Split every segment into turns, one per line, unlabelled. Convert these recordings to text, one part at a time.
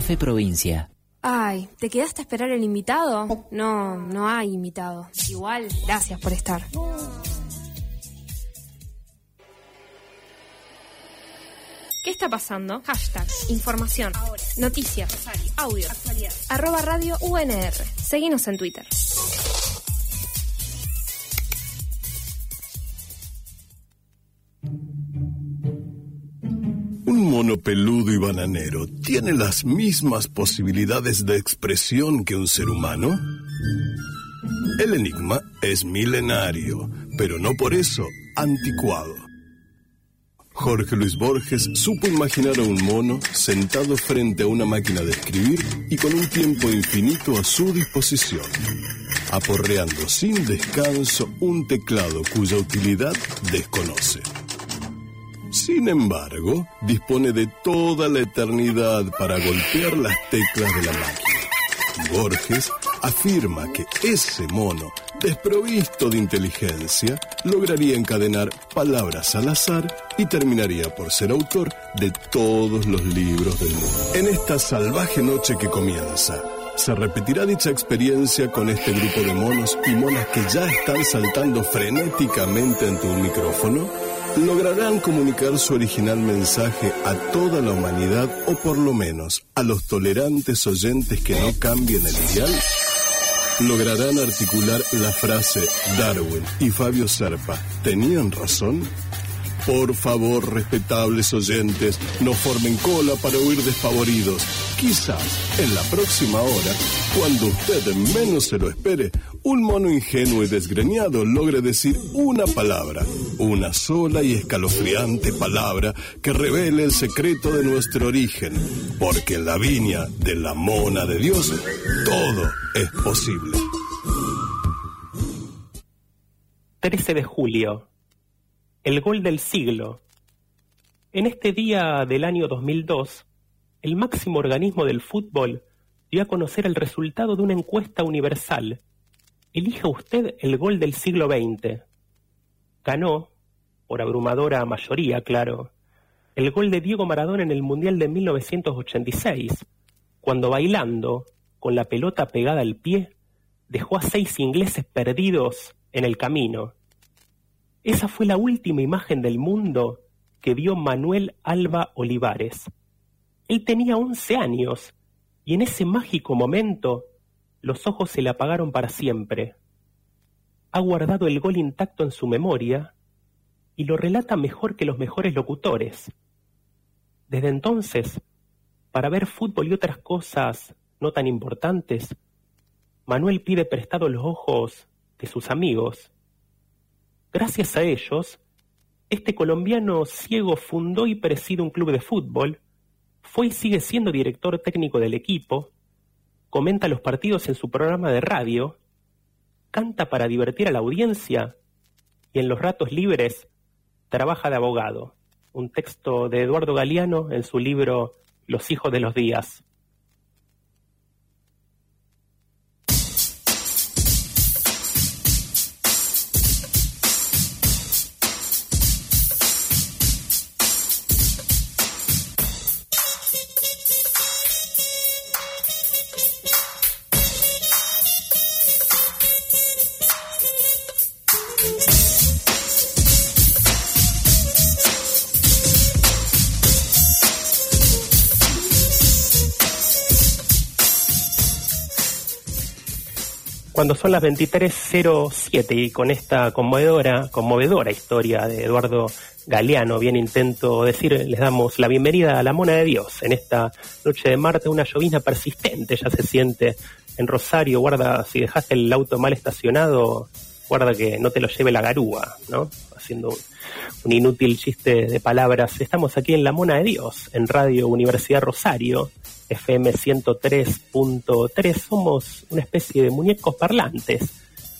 Café Provincia.
Ay, ¿te quedaste a esperar el invitado? No, no hay invitado. Igual, gracias por estar. ¿Qué está pasando? Hashtag, información, noticias, audio, arroba radio UNR. Seguinos en Twitter.
Peludo y bananero tiene las mismas posibilidades de expresión que un ser humano. El enigma es milenario, pero no por eso anticuado. Jorge Luis Borges supo imaginar a un mono sentado frente a una máquina de escribir y con un tiempo infinito a su disposición, aporreando sin descanso un teclado cuya utilidad desconoce. Sin embargo, dispone de toda la eternidad para golpear las teclas de la máquina. Borges afirma que ese mono, desprovisto de inteligencia, lograría encadenar palabras al azar y terminaría por ser autor de todos los libros del mundo. En esta salvaje noche que comienza, ¿se repetirá dicha experiencia con este grupo de monos y monas que ya están saltando frenéticamente ante un micrófono? ¿Lograrán comunicar su original mensaje a toda la humanidad o por lo menos a los tolerantes oyentes que no cambien el dial? ¿Lograrán articular la frase Darwin y Fabio Serpa tenían razón? Por favor, respetables oyentes, no formen cola para huir despavoridos. Quizás en la próxima hora, cuando usted menos se lo espere, un mono ingenuo y desgreñado logre decir una palabra, una sola y escalofriante palabra que revele el secreto de nuestro origen, porque en la viña de la mona de Dios todo es posible.
13 de julio. El gol del siglo. En este día del año 2002, el máximo organismo del fútbol dio a conocer el resultado de una encuesta universal. Elija usted el gol del siglo XX. Ganó, por abrumadora mayoría, claro, el gol de Diego Maradona en el Mundial de 1986, cuando bailando, con la pelota pegada al pie, dejó a seis ingleses perdidos en el camino. Esa fue la última imagen del mundo que vio Manuel Alba Olivares. Él tenía once años y en ese mágico momento los ojos se le apagaron para siempre. Ha guardado el gol intacto en su memoria y lo relata mejor que los mejores locutores. Desde entonces, para ver fútbol y otras cosas no tan importantes, Manuel pide prestado los ojos de sus amigos. Gracias a ellos, este colombiano ciego fundó y preside un club de fútbol, fue y sigue siendo director técnico del equipo, comenta los partidos en su programa de radio, canta para divertir a la audiencia y en los ratos libres trabaja de abogado. Un texto de Eduardo Galeano en su libro Los hijos de los días. Cuando son las 23.07 y con esta conmovedora, conmovedora historia de Eduardo Galeano, bien intento decir, les damos la bienvenida a la Mona de Dios. En esta noche de Marte, una llovizna persistente ya se siente en Rosario. Guarda, si dejaste el auto mal estacionado, guarda que no te lo lleve la garúa, ¿no? Haciendo un, inútil chiste de palabras. Estamos aquí en la Mona de Dios, en Radio Universidad Rosario, FM 103.3. Somos una especie de muñecos parlantes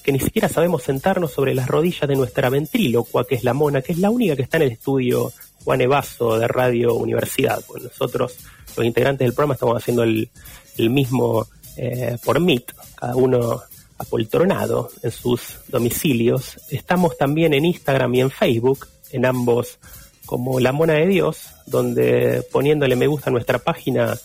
que ni siquiera sabemos sentarnos sobre las rodillas de nuestra ventrílocua, que es la mona, que es la única que está en el estudio Juan Evaso de Radio Universidad. Nosotros, los integrantes del programa, estamos haciendo el, el mismo eh, por Meet, cada uno apoltronado en sus domicilios. Estamos también en Instagram y en Facebook, en ambos como La Mona de Dios, donde poniéndole me gusta a nuestra página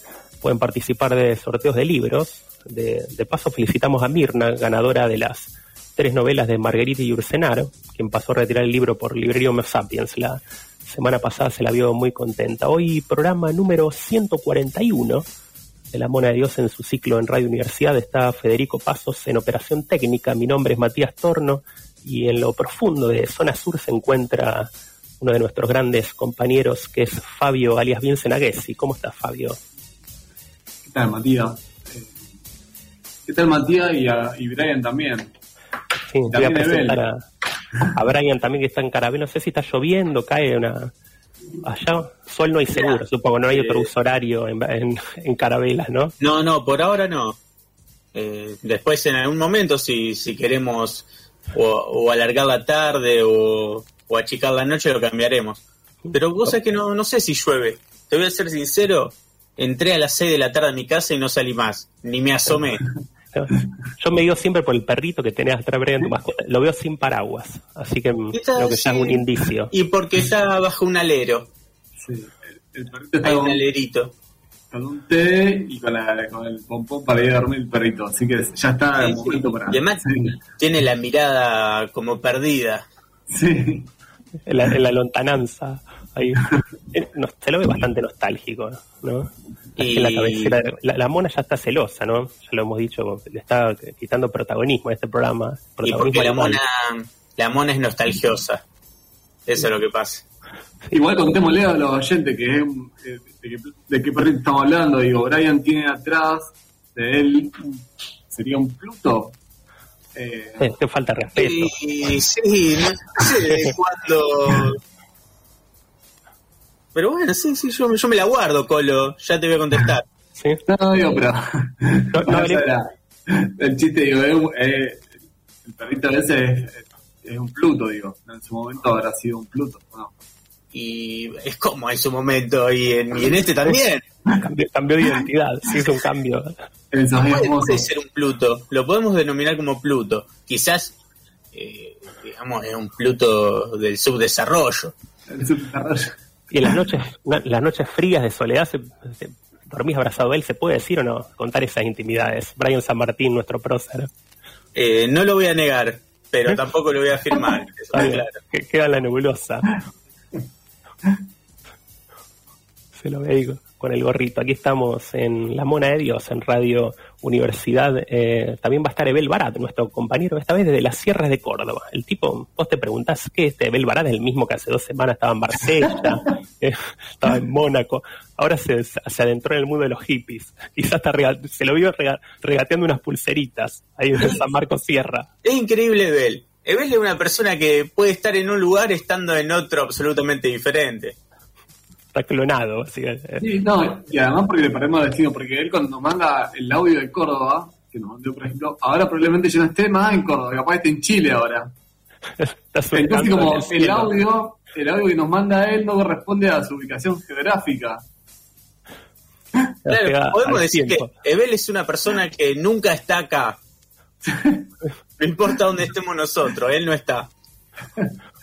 pueden participar de sorteos de libros. De, paso felicitamos a Mirna, ganadora de las tres novelas de Marguerite y quien pasó a retirar el libro por Librería Homo Sapiens. La semana pasada se la vio muy contenta. Hoy programa número 141 de La Mona de Dios en su ciclo en Radio Universidad. Está Federico Pasos en operación técnica. Mi nombre es Matías Torno y en lo profundo de Zona Sur se encuentra uno de nuestros grandes compañeros que es Fabio alias Vincent Aguesi. ¿Cómo estás, Fabio?
¿Qué tal, Matías? ¿Qué tal, Matías? Y, a, y Brian también.
Sí, voy a presentar a, a, Brian también que está en Carabel. No sé si está lloviendo, cae una... Allá sol no hay seguro, supongo, no hay otro uso horario en, en, en Carabelas, ¿no?
No, no, por ahora no. Eh, después en algún momento si, si queremos o, o alargar la tarde o, o, achicar la noche lo cambiaremos. Pero vos sabés que no, no sé si llueve. Te voy a ser sincero, entré a las 6 de la tarde a mi casa y no salí más, ni me asomé.
Yo me guío siempre por el perrito que tenés atrás en tu mascota. Lo veo sin paraguas, así que creo que ya es un indicio.
Y porque está bajo un alero.
Sí, el, el perrito está
Hay un alerito.
con un té y con, la, con el pompón para ir a dormir el perrito. Así que ya está el
Sí,
momento
sí.
para.
Y además
Sí.
tiene la mirada como perdida.
sí.
En la, en la lontananza. Ahí. Eh, no, se lo ve bastante nostálgico, ¿no?
Y-
la, cabecera la, la mona ya está celosa, ¿no? Ya lo hemos dicho, le está quitando protagonismo a este programa.
Y porque la mona, la mona es nostalgiosa. Eso es lo que pasa.
Igual contémosle a los oyentes que es un- eh, de, qué, de qué perrito estamos hablando. Digo, Brian tiene atrás de él. ¿Sería un Pluto? Eh,
te falta respeto.
Sí, sí, no sé cuándo. Pero bueno, sí, sí, yo, yo me la guardo, Colo. Ya te voy a contestar.
¿sí?
No, digo, pero.
No, no
Más
hablé-
allá, el chiste, digo, es un- eh, el perrito ese es, es un Pluto, digo. En su momento habrá sido un Pluto. ¿no?
Y es como en su momento y en, y en este también.
cambió, cambió de identidad, sí es un cambio.
Esos
Puede,
hermosos.
puede ser un Pluto. Lo podemos denominar como Pluto. Quizás, eh, digamos, es un Pluto del subdesarrollo.
El subdesarrollo.
Y en las noches, las noches frías de soledad, se, se- ¿dormís abrazado a él? ¿Se puede decir o no? Contar esas intimidades. Brian San Martín, nuestro prócer.
Eh, no lo voy a negar, pero tampoco lo voy a afirmar.
Bien,
claro.
que queda la nebulosa. Se lo ahí con el gorrito. Aquí estamos en La Mona de Dios, en Radio Universidad. Eh, también va a estar Ebel Barat, nuestro compañero, esta vez desde las sierras de Córdoba. El tipo, vos te preguntás, ¿qué este Ebel Barat es el mismo que hace dos semanas estaba en Marsella, eh, estaba en Mónaco? Ahora se, se adentró en el mundo de los hippies. Quizás está se lo vio rega- regateando unas pulseritas ahí en San Marcos Sierra.
Es increíble Ebel. Ebel es una persona que puede estar en un lugar estando en otro absolutamente diferente.
Está clonado, así que, eh,
Sí, no, y además porque le perdemos el destino, porque él cuando nos manda el audio de Córdoba, que nos mandó, por ejemplo, ahora probablemente ya no esté más en Córdoba, capaz esté en Chile ahora.
está
Entonces como
el
audio, el audio que nos manda él no corresponde a su ubicación geográfica.
Claro, podemos decir
tiempo.
que Ebel es una persona que nunca está acá. No importa dónde estemos nosotros, él no está.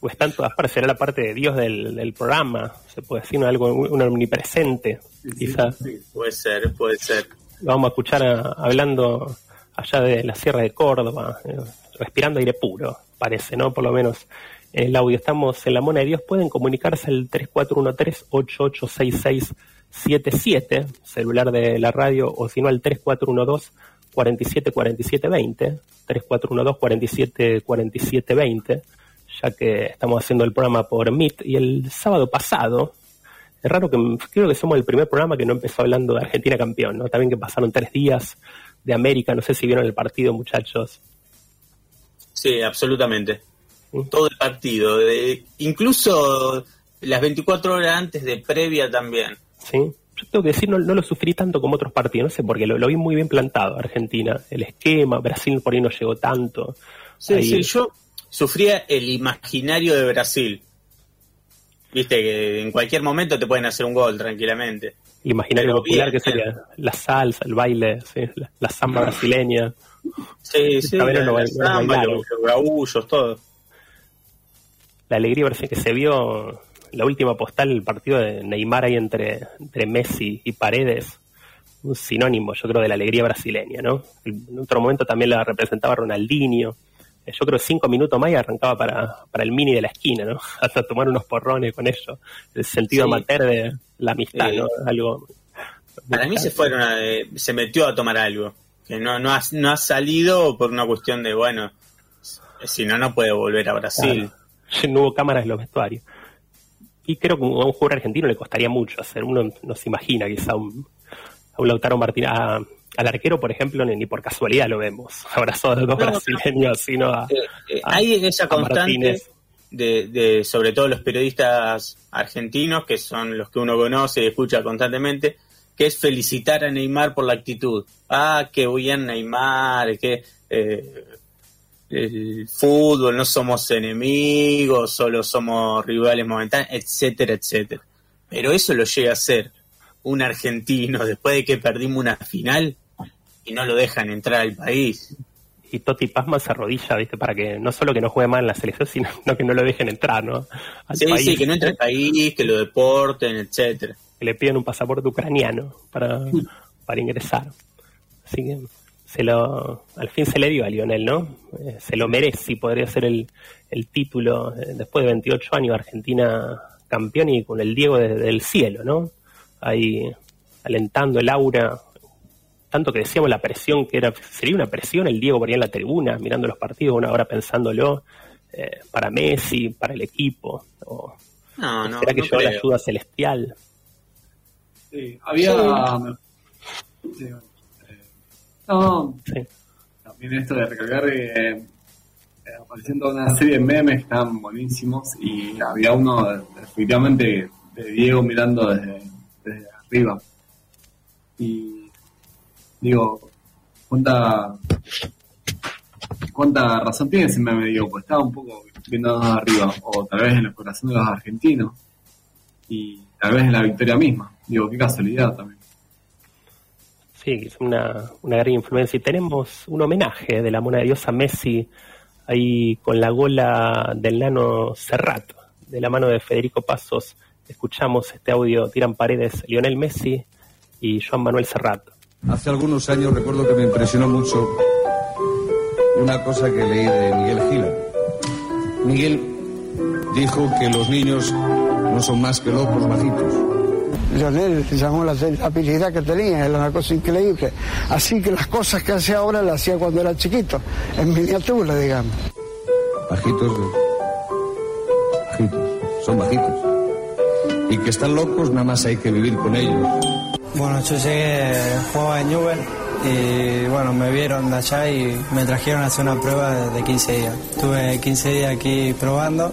o está en todas partes, será la parte de Dios del, del programa, se puede decir, algo un omnipresente, quizás.
Sí,
Puede ser, puede ser.
Lo vamos a escuchar a- hablando allá de la Sierra de Córdoba, eh, respirando aire puro, parece, ¿no? Por lo menos en el audio. Estamos en la Mona de Dios, pueden comunicarse al 3413-886677, celular de la radio, o si no al 3412 47 47 20, 3412 47 47 20, ya que estamos haciendo el programa por Meet y el sábado pasado, es raro que creo que somos el primer programa que no empezó hablando de Argentina campeón, ¿no? También que pasaron tres días de América, no sé si vieron el partido, muchachos.
Sí, absolutamente. Todo el partido, de- incluso las 24 horas antes de previa también.
¿sí? Yo tengo que decir, no, no lo sufrí tanto como otros partidos, no sé, porque lo, lo vi muy bien plantado Argentina, el esquema, Brasil por ahí no llegó tanto.
Sí,
Ahí-
sí, yo sufría el imaginario de Brasil. Viste que en cualquier momento te pueden hacer un gol tranquilamente.
Imaginario
Pero
popular
bien,
que sería la salsa, el baile, ¿sí? la, la samba brasileña.
Sí, sí, la,
no
la samba, los, los gaullos, todo.
La alegría que se vio la última postal, el partido de Neymar ahí entre, entre Messi y Paredes, un sinónimo, yo creo, de la alegría brasileña, ¿no? En otro momento también la representaba Ronaldinho. Yo creo cinco minutos más y arrancaba para, para el mini de la esquina, ¿no? Hasta tomar unos porrones con ellos. El sentido
Sí.
amateur de la amistad. ¿no? Algo.
Para mí se fueron a- eh, se metió a tomar algo. Que no, no, ha, no ha salido por una cuestión de, bueno, si no, no puede volver a Brasil.
Claro. No hubo cámaras en los vestuarios. Y creo que a un jugador argentino le costaría mucho hacer. Uno no se imagina quizá un, a un Lautaro Martínez. a- al arquero, por ejemplo, ni, ni por casualidad lo vemos. Abrazado dos
No, no.
brasileños, sino a,
Eh, eh,
a-
hay esa
a
constante de, de, sobre todo los periodistas argentinos, que son los que uno conoce y escucha constantemente, que es felicitar a Neymar por la actitud. Ah, qué bien Neymar, que eh, el fútbol, no somos enemigos, solo somos rivales momentáneos, etcétera, etcétera. Pero eso lo llega a ser un argentino después de que perdimos una final y no lo dejan entrar al país.
y Totti Pasma se arrodilla, ¿viste? Para que no solo que no juegue mal en la selección, sino no que no lo dejen entrar, ¿no? Al
Sí,
país,
sí, que no entre al país, que lo deporten, etcétera.
que le piden un pasaporte ucraniano para, para ingresar. Así que se lo, al fin se le dio a Lionel, ¿no? Eh, se lo merece y podría ser el, el título eh, después de 28 años Argentina campeón y con el Diego desde el cielo, ¿no? Ahí alentando el aura, tanto que decíamos la presión que era, sería una presión el Diego por ahí en la tribuna, mirando los partidos, una hora pensándolo eh, para Messi, para el equipo, o
No, no,
será que
no
llegó la ayuda celestial.
Sí, había. sí, eh, no,
Sí.
también esto de recalcar que eh, apareciendo una serie de memes que estaban buenísimos y había uno eh, efectivamente de Diego mirando desde, desde arriba. Y digo, cuánta cuánta razón tiene ese meme, digo, pues estaba un poco viendo arriba, o tal vez en el corazón de los argentinos, y tal vez en la victoria misma. Digo, qué casualidad también.
Sí, es una, una gran influencia. Y tenemos un homenaje de la mona diosa Messi ahí con la gola del nano Serrat, de la mano de Federico Pasos. Escuchamos este audio, tiran paredes, Lionel Messi y Joan Manuel Serrat.
Hace algunos años recuerdo que me impresionó mucho una cosa que leí de Miguel Gila. Miguel dijo que los niños no son más que locos bajitos.
Lionel llamó la, la habilidad que tenía, era una cosa increíble. Así que las cosas que hace ahora las hacía cuando era chiquito, en miniatura, digamos.
Bajitos, bajitos, son bajitos. Y que están locos, nada más hay que vivir con ellos.
Bueno, yo llegué, jugaba en Newell y bueno, me vieron de allá y me trajeron a hacer una prueba de, de 15 días. Tuve 15 días aquí probando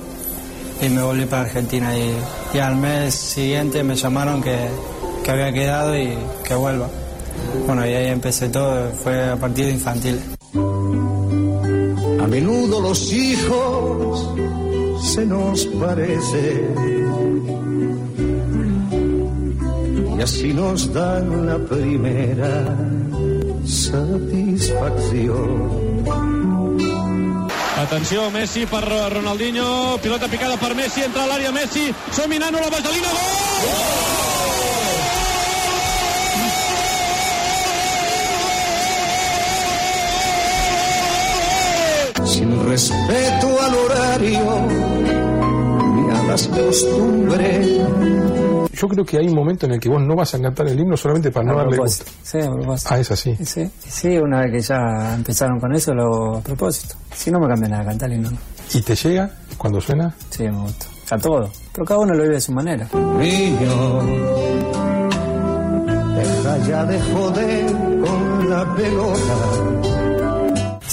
y me volví para Argentina y, y al mes siguiente me llamaron que, que había quedado y que vuelva. Bueno, y ahí empecé todo, fue a partir de infantil.
A menudo los hijos se nos parecen y así nos dan la primera satisfacción.
Atenció, Messi per Ronaldinho, pilota picada per Messi, entra a l'àrea Messi, som Nano, la vaselina, gol!
Sin respeto al horario ni a las costumbres.
Yo creo que hay un momento en el que vos no vas a cantar el himno solamente para no
A
darle
propósito.
gusto.
Sí, a propósito.
Ah, es así.
Sí, sí, una vez que ya empezaron con eso, lo a propósito. Si no me cambia nada, cantar y no.
¿Y te llega cuando suena?
Sí, me gusta. A todo. Pero cada uno lo vive de su manera.
Niño, deja ya de joder con la pelota.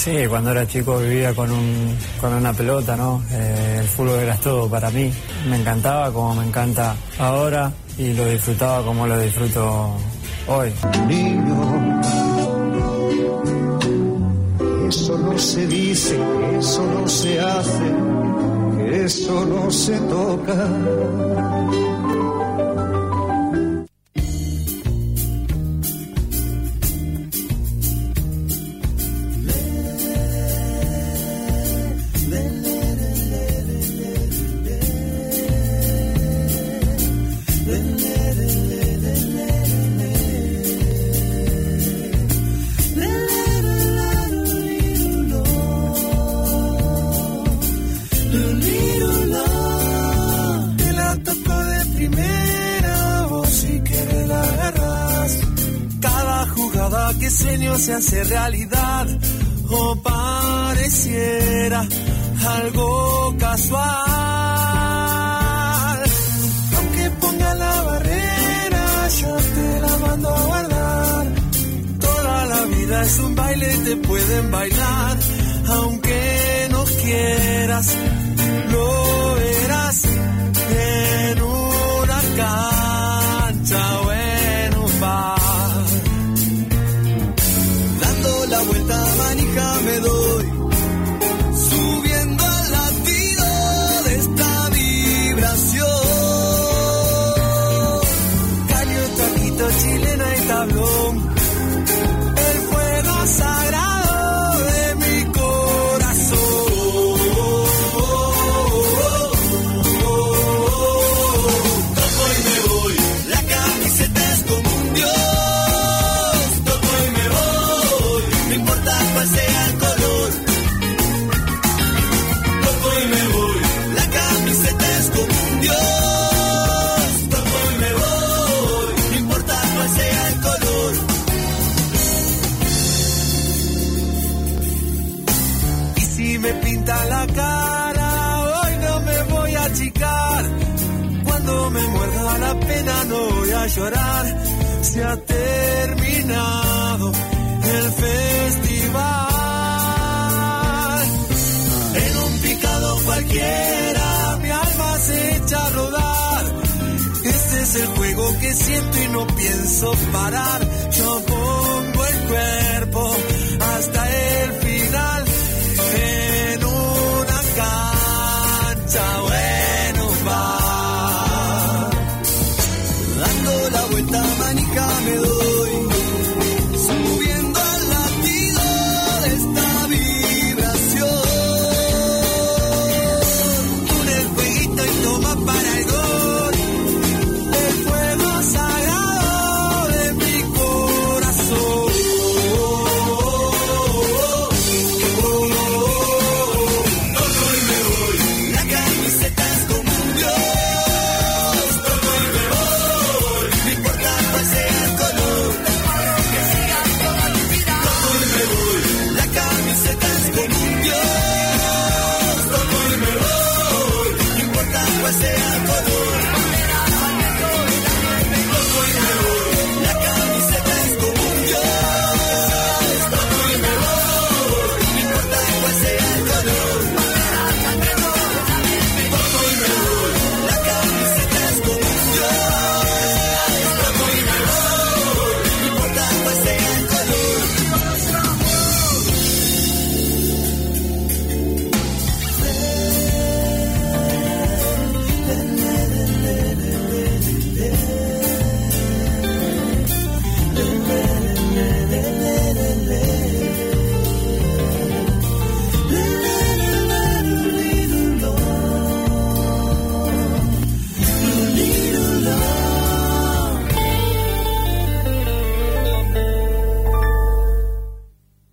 Sí, cuando era chico vivía con, un, con una pelota, ¿no? Eh, el fútbol era todo para mí. Me encantaba como me encanta ahora y lo disfrutaba como lo disfruto hoy.
Niño, eso no se dice, eso no se hace, eso no se toca.
Chilena y llorar. Se ha terminado el festival. En un picado cualquiera mi alma se echa a rodar. Este es el juego que siento y no pienso parar. Yo pongo el cuerpo hasta el final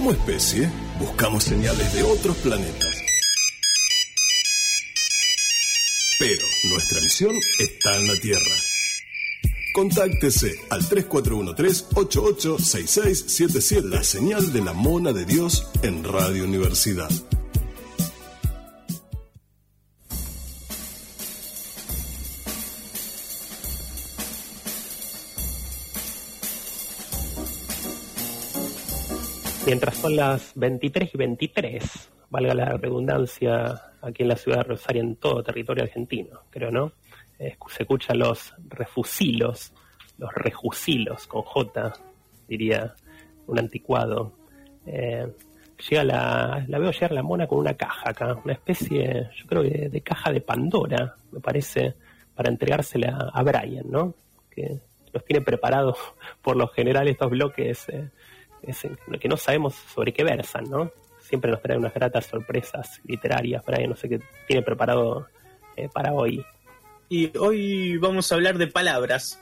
Como especie, buscamos señales de otros planetas. Pero nuestra misión está en la Tierra. Contáctese al 3413-886677, la señal de la mona de Dios en Radio Universidad.
Mientras son las 23 y 23, valga la redundancia, aquí en la ciudad de Rosario, en todo territorio argentino, creo, ¿no? Eh, se escuchan los refusilos, los rejusilos, con J, diría un anticuado. Eh, llega la, la veo llegar la mona con una caja acá, una especie, yo creo de caja de Pandora, me parece, para entregársela a Brian, ¿no? Que nos tiene preparados por lo general estos bloques eh, es en- que no sabemos sobre qué versan, ¿no? Siempre nos trae unas gratas sorpresas literarias, Brian, no sé qué tiene preparado eh, para hoy.
Y hoy vamos a hablar de palabras.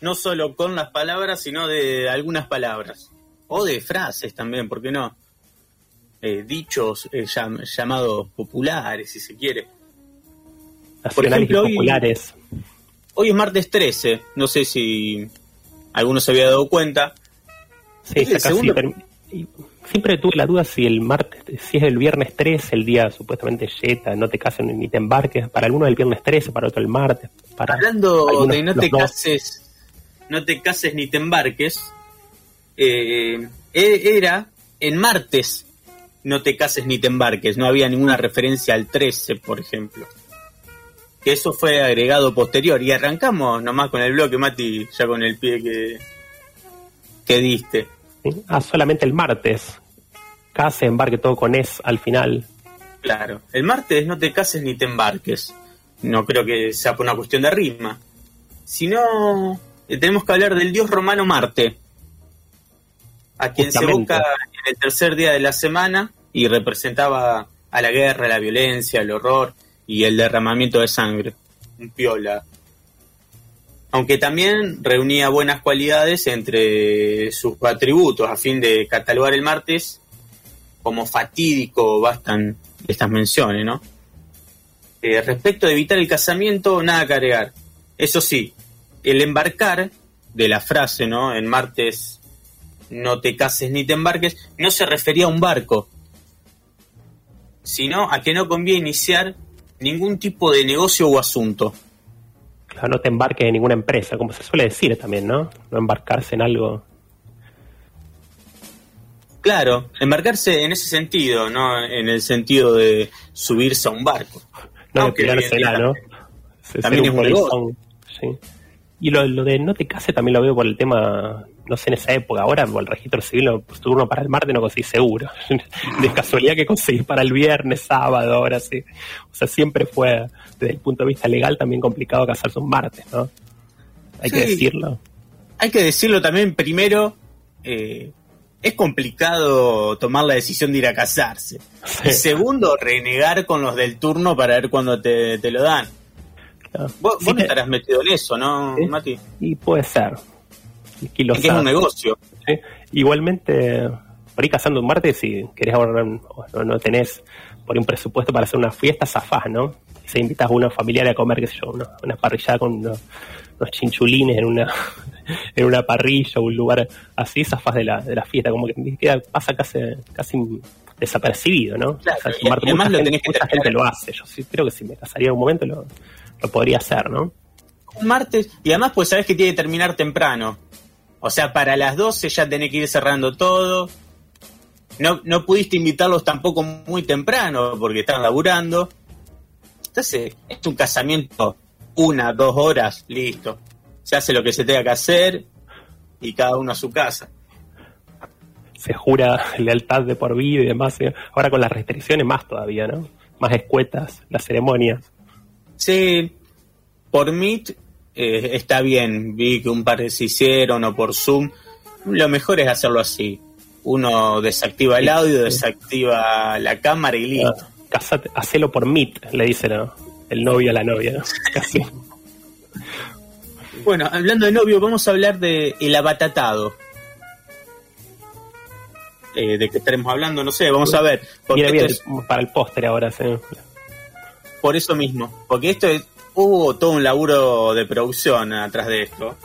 No solo con las palabras, sino de algunas palabras. O de frases también, ¿por qué no? Eh, dichos eh, llam- llamados populares, si se quiere. Por
Nacionales
ejemplo,
y
hoy-
populares.
Hoy es martes 13, no sé si alguno se había dado cuenta.
Sí,
el segundo-
Siempre tuve la duda si el martes, si es el viernes 13, el día supuestamente yeta, no te cases ni te embarques. Para alguno el viernes 13, para otro el martes. Para
Hablando
algunos
de no te
dos.
cases, no te cases ni te embarques, eh, e- era en martes no te cases ni te embarques, no había ninguna referencia al 13, por ejemplo. Que eso fue agregado posterior y arrancamos nomás con el bloque, Mati, ya con el pie que, que diste.
Ah, solamente el martes. Case, embarque todo con es al final.
Claro, el martes no te cases ni te embarques. No creo que sea por una cuestión de rima. Sino eh, tenemos que hablar del dios romano Marte, a quien se evoca en el tercer día de la semana y representaba a la guerra, la violencia, el horror y el derramamiento de sangre. Un piola. Aunque también reunía buenas cualidades entre sus atributos a fin de catalogar el martes como fatídico bastan estas menciones, ¿no? Eh, respecto de evitar el casamiento, nada que agregar. Eso sí, el embarcar de la frase, ¿no? En martes no te cases ni te embarques, no se refería a un barco, sino a que no conviene iniciar ningún tipo de negocio o asunto.
Claro, no te embarques en ninguna empresa, como se suele decir también, ¿no? No embarcarse en algo.
Claro, embarcarse en ese sentido, no en el sentido de subirse a un barco.
No de
Aunque
tirársela,
día
¿no? Se-
también es un negocio.
sí. Y lo, lo de no te cases también lo veo por el tema, no sé, en esa época. Ahora, por el registro civil, pues, turno para el martes no conseguís seguro. De casualidad que conseguís para el viernes, sábado, ahora sí. O sea, siempre fue, desde el punto de vista legal, también complicado casarse un martes, ¿no? Hay que decirlo.
Hay que decirlo también primero, eh, es complicado tomar la decisión de ir a casarse. Y segundo, renegar con los del turno para ver cuándo te, te lo dan. Vos,
Sí
vos no estarás metido en eso, ¿no. Mati?
Y puede ser. Y
Es que es un negocio.
Igualmente, por ahí casando un martes, si querés ahorrar, o no, no tenés por un presupuesto para hacer una fiesta, zafás, ¿no? Se invitas a unos familiares a comer, qué sé yo, una, una parrillada con unos, unos chinchulines en una en una parrilla o un lugar así, zafás de la, de la fiesta, como que siquiera pasa casi, casi desapercibido, ¿no?
Claro,
O sea,
y
mucha
lo
gente lo hace. Yo sí creo que si me casaría en un momento lo, lo podría hacer, ¿no?
Un martes, y además pues sabes que tiene que terminar temprano. O sea, para las 12 ya tenés que ir cerrando todo. No, no pudiste invitarlos tampoco muy temprano porque están laburando. Entonces, es un casamiento, una, dos horas, listo. Se hace lo que se tenga que hacer y cada uno a su casa.
se jura lealtad de por vida y demás. ¿eh? Ahora con las restricciones más todavía, ¿no? Más escuetas las ceremonias.
Sí, por Meet eh, está bien. Vi que un par se hicieron o por Zoom. Lo mejor es hacerlo así. Uno desactiva el audio, desactiva la cámara y listo.
Casate, hacelo por Meet, le dice ¿no? el novio a la novia. ¿no? Casi.
Bueno, hablando de novio, vamos a hablar de el abatatado. Eh, ¿De qué estaremos hablando? No sé, vamos a ver.
Bien
esto es
para el póster ahora. ¿sí?
por eso mismo. Porque esto es, hubo todo un laburo de producción atrás de esto.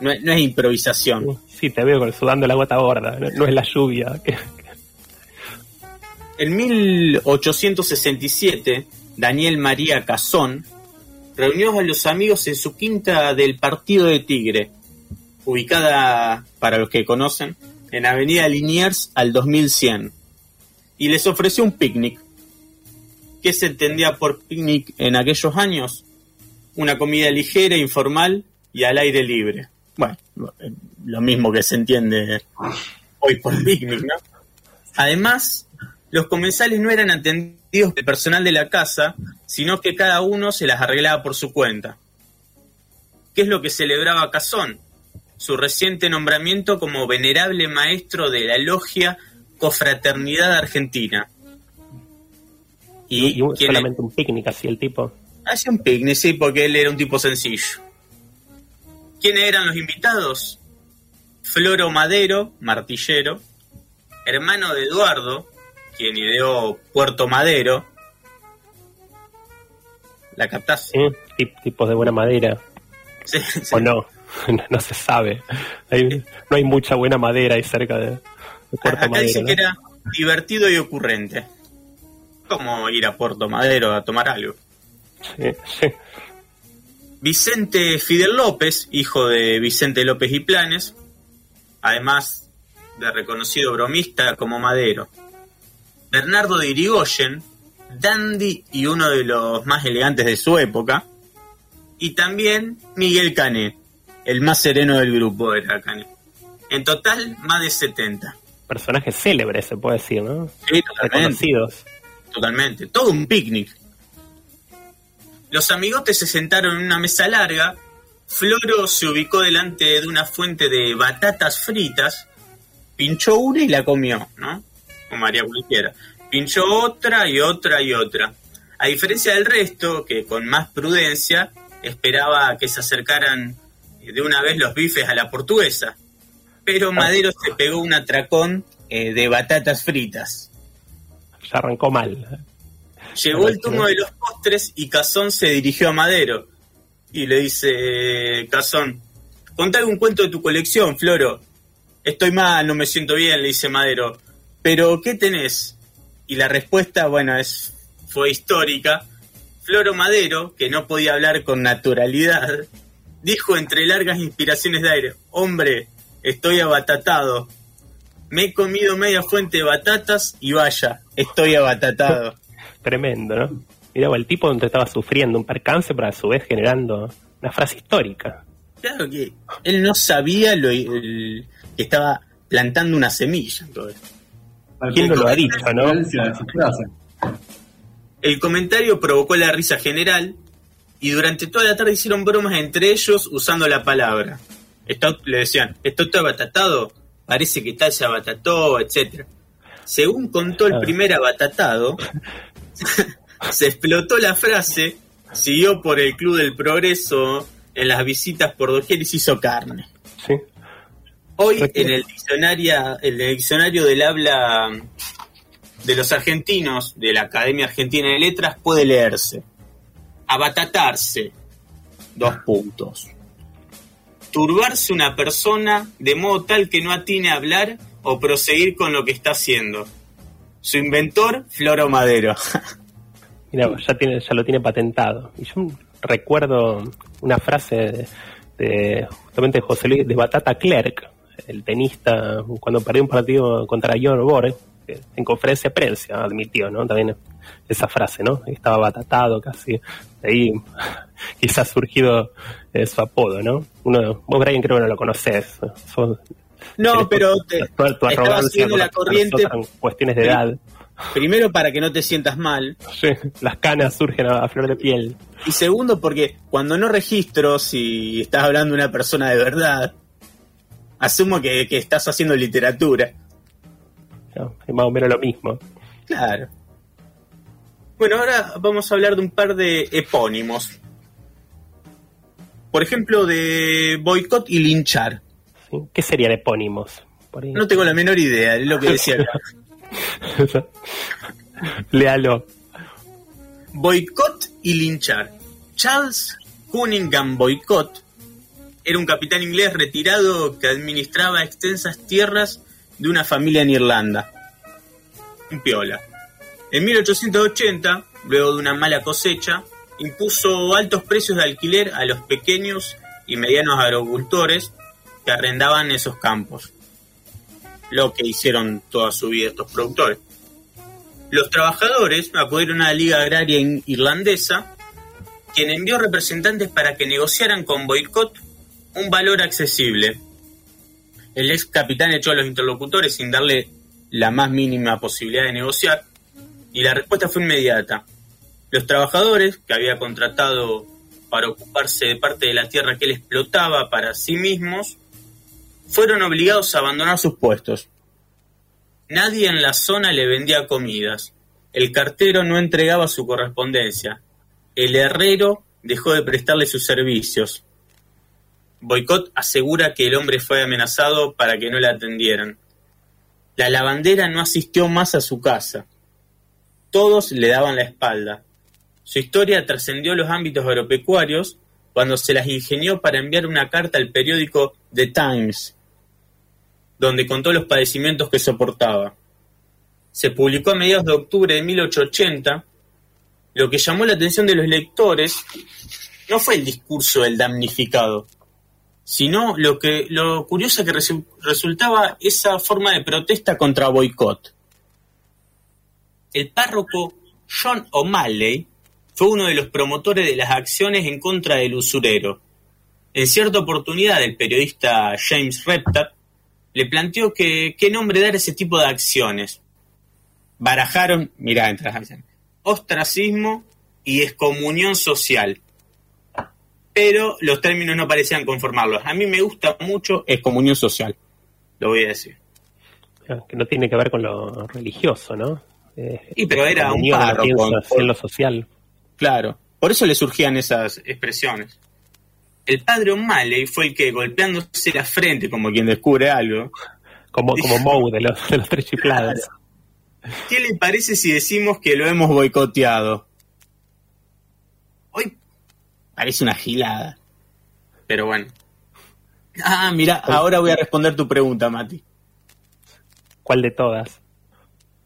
No, es- no es improvisación.
Sí, te veo sudando la gota gorda. No, no es la lluvia.
En 1867, Daniel María Cazón reunió a los amigos en su quinta del Partido de Tigre, ubicada, para los que conocen, en Avenida Liniers al 2100, y les ofreció un picnic. ¿Qué se entendía por picnic en aquellos años? Una comida ligera, informal y al aire libre. Bueno, lo mismo que se entiende hoy por picnic, ¿no? Además, los comensales no eran atendidos por el personal de la casa, sino que cada uno se las arreglaba por su cuenta. ¿Qué es lo que celebraba Cazón? su reciente nombramiento como venerable maestro de la logia Cofraternidad Argentina.
Y, solamente un picnic así el tipo.
Hace un picnic, sí, porque él era un tipo sencillo. ¿Quiénes eran los invitados? Floro Madero, martillero, hermano de Eduardo, quien ideó Puerto Madero. ¿La captás?
Tipos de buena madera.
Sí, sí.
O no. no, no se sabe. Hay- no hay mucha buena madera ahí cerca de, de Puerto
Acá
Madero.
dice
¿no?
que era divertido y ocurrente. Como ir a Puerto Madero a tomar algo.
Sí, sí.
Vicente Fidel López, hijo de Vicente López y Planes, además de reconocido bromista como Madero. Bernardo de Irigoyen, dandy y uno de los más elegantes de su época. Y también Miguel Cané, el más sereno del grupo era Cané. En total, más de 70.
Personajes célebres, se puede decir, ¿no?
Sí, totalmente.
Reconocidos.
Totalmente. Todo un picnic. Los amigotes se sentaron en una mesa larga. Floro se ubicó delante de una fuente de batatas fritas. Pinchó una y la comió, ¿no? Como haría cualquiera. Pinchó otra y otra y otra. A diferencia del resto, que con más prudencia esperaba que se acercaran de una vez los bifes a la portuguesa. Pero Madero se pegó un atracón eh, de batatas fritas.
Ya arrancó mal.
Llegó el turno de los postres y Cazón se dirigió a Madero y le dice, Cazón, contá algún cuento de tu colección, Floro. Estoy mal, no me siento bien, le dice Madero. Pero, ¿qué tenés? Y la respuesta, bueno, es fue histórica. Floro Madero, que no podía hablar con naturalidad, dijo entre largas inspiraciones de aire, hombre, estoy abatatado. Me he comido media fuente de batatas y vaya, estoy abatatado.
Tremendo, ¿no? Mira, el tipo donde estaba sufriendo un percance, pero a su vez generando una frase histórica.
Claro que él no sabía lo, el- que estaba plantando una semilla. en todo esto.
¿Quién no lo ha dicho, no?
El comentario provocó la risa general y durante toda la tarde hicieron bromas entre ellos usando la palabra. Esto, le decían, esto está abatatado, parece que tal se abatató, etc. Según contó el primer abatatado, se explotó la frase, siguió por el Club del Progreso en las visitas por doquier y se hizo carne.
Sí.
Hoy en el diccionario, el diccionario del habla de los argentinos de la Academia Argentina de Letras puede leerse. Abatatarse. Dos puntos. Turbarse una persona de modo tal que no atine a hablar o proseguir con lo que está haciendo. Su inventor Floro Madero.
Mira, ya, tiene, ya lo tiene patentado. Y yo recuerdo una frase de, de justamente José Luis de Batata Clerc, el tenista, cuando perdió un partido contra John Borg, en conferencia de prensa admitió, ¿no? También esa frase, ¿no? Estaba batatado casi. De ahí quizás ha surgido eh, su apodo, ¿no? Uno, vos, Brian, creo que no lo conoces. Sos-
no pero
tu-
te,
tu, arrogancia con
la corriente
en cuestiones de edad.
primero para que no te sientas mal
Sí, las canas surgen a, a flor de piel.
y segundo porque cuando no registro si estás hablando de una persona de verdad asumo que, que estás haciendo literatura
¿no? Es más o menos lo mismo.
Claro. Bueno, ahora vamos a hablar de un par de epónimos. Por ejemplo, de boicot y linchar.
¿Qué serían epónimos? Por ahí.
No tengo la menor idea, es lo que decía.
Léalo.
Boicot y linchar. Charles Cunningham Boycott era un capitán inglés retirado que administraba extensas tierras de una familia en Irlanda. Un piola. En 1880, luego de una mala cosecha, impuso altos precios de alquiler a los pequeños y medianos agricultores que arrendaban esos campos. Lo que hicieron toda su vida estos productores. Los trabajadores acudieron a la Liga Agraria Irlandesa, quien envió representantes para que negociaran con Boicot un valor accesible. El ex capitán echó a los interlocutores sin darle la más mínima posibilidad de negociar, y la respuesta fue inmediata. Los trabajadores, que había contratado para ocuparse de parte de la tierra que él explotaba para sí mismos, fueron obligados a abandonar sus puestos. Nadie en la zona le vendía comidas. El cartero no entregaba su correspondencia. El herrero dejó de prestarle sus servicios. Boicot asegura que el hombre fue amenazado para que no le atendieran. La lavandera no asistió más a su casa. Todos le daban la espalda. Su historia trascendió los ámbitos agropecuarios cuando se las ingenió para enviar una carta al periódico The Times, donde contó los padecimientos que soportaba. Se publicó a mediados de octubre de 1880. Lo que llamó la atención de los lectores no fue el discurso del damnificado, sino lo que lo curioso que resu- resultaba esa forma de protesta contra boicot. El párroco John O'Malley fue uno de los promotores de las acciones en contra del usurero. En cierta oportunidad, el periodista James Reptat le planteó que qué nombre dar a ese tipo de acciones. Barajaron, mirá, ostracismo y excomunión social. Pero los términos no parecían conformarlos. A mí me gusta mucho excomunión social, lo voy a decir.
Que no tiene que ver con lo religioso, ¿no? Eh,
Y pero era un
comunión,
párroco.
en lo social.
Claro, por eso le surgían esas expresiones. El padre O'Malley fue el que, golpeándose la frente como quien descubre algo,
Como, como Moe de los, de los tres chiflados.
¿qué le parece si decimos que lo hemos boicoteado? Parece una gilada. Pero bueno. Ah, mira, ahora voy a responder tu pregunta, Mati.
¿Cuál de todas?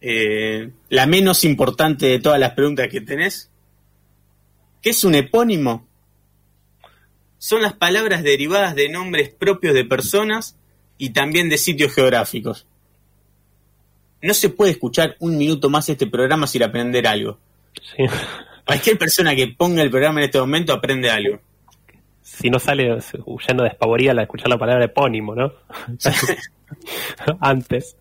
Eh, la menos importante de todas las preguntas que tenés. ¿Qué es un epónimo? Son las palabras derivadas de nombres propios de personas y también de sitios geográficos. No se puede escuchar un minuto más este programa sin aprender algo.
Sí.
Cualquier persona que ponga el programa en este momento aprende algo.
Si no sale huyendo despavorida al escuchar la palabra epónimo, ¿no? Antes.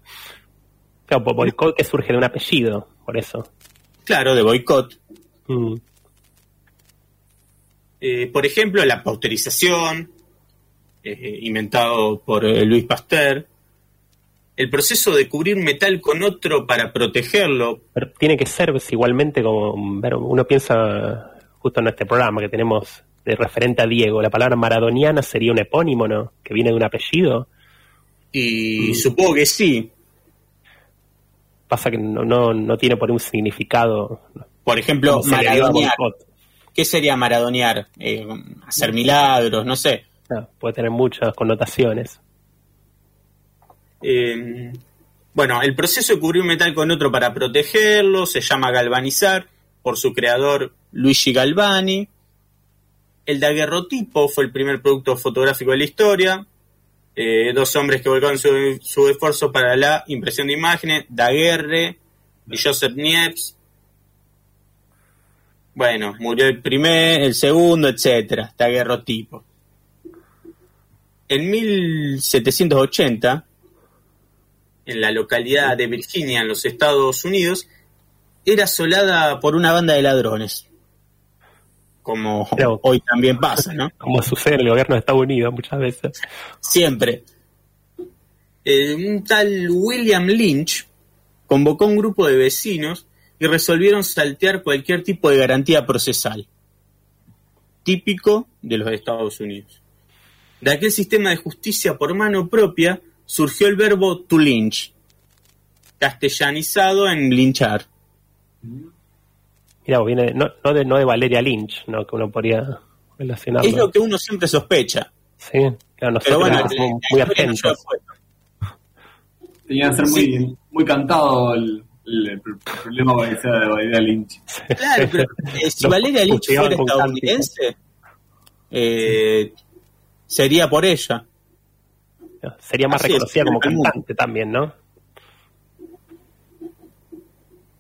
Claro, bo- boicot que surge de un apellido, por eso.
Claro, de boicot.
Mm.
Eh, por ejemplo, la pasteurización, eh, inventado por eh, Luis Pasteur. El proceso de cubrir metal con otro para protegerlo.
Pero tiene que ser igualmente como uno piensa justo en este programa que tenemos de referente a Diego, la palabra maradoniana sería un epónimo, ¿no? Que viene de un apellido.
Y supongo que sí.
Pasa que no, no, no tiene por un significado.
Por ejemplo, maradonear. ¿Qué sería maradonear? Eh, hacer milagros, no sé.
No, puede tener muchas connotaciones.
Eh, bueno, el proceso de cubrir un metal con otro para protegerlo se llama galvanizar, por su creador Luigi Galvani. El daguerrotipo fue el primer producto fotográfico de la historia. Eh, dos hombres que volcaron su, esfuerzo para la impresión de imágenes, Daguerre y Joseph Niepce. Bueno, murió el primer, el segundo, etcétera, daguerrotipo. En 1780, en la localidad de Virginia, en los Estados Unidos, era asolada por una banda de ladrones. Como hoy también pasa, ¿no?
Como sucede en el gobierno de Estados Unidos muchas veces.
Siempre. Eh, un tal William Lynch convocó un grupo de vecinos y resolvieron saltear cualquier tipo de garantía procesal, típico de los Estados Unidos. De aquel sistema de justicia por mano propia surgió el verbo to lynch, castellanizado en linchar.
Mira, viene de- no, no de, no de Valeria Lynch, ¿no? Que uno podría relacionarlo.
Es lo que uno siempre sospecha.
Sí, claro, nosotros
Pero bueno,
somos
la-
muy,
historia no.
Tenía que ser muy, muy cantado el, el- el problema con que sea de Valeria Lynch.
Claro, pero eh, si Valeria Lynch fuera estadounidense, eh, sería por ella.
Sería más
Así es,
reconocida como cantante también, ¿no?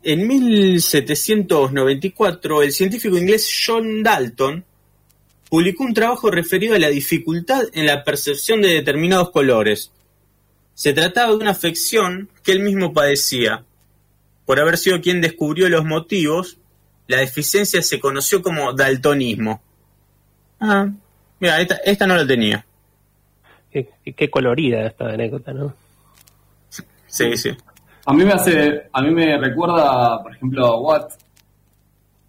En 1794, el científico inglés John Dalton publicó un trabajo referido a la dificultad en la percepción de determinados colores. Se trataba de una afección que él mismo padecía. Por haber sido quien descubrió los motivos, la deficiencia se conoció como daltonismo. Ah, mira, esta, esta no la tenía.
Qué, qué colorida esta anécdota, ¿no?
Sí, sí.
A mí me hace, a mí me recuerda, por ejemplo, a Watt,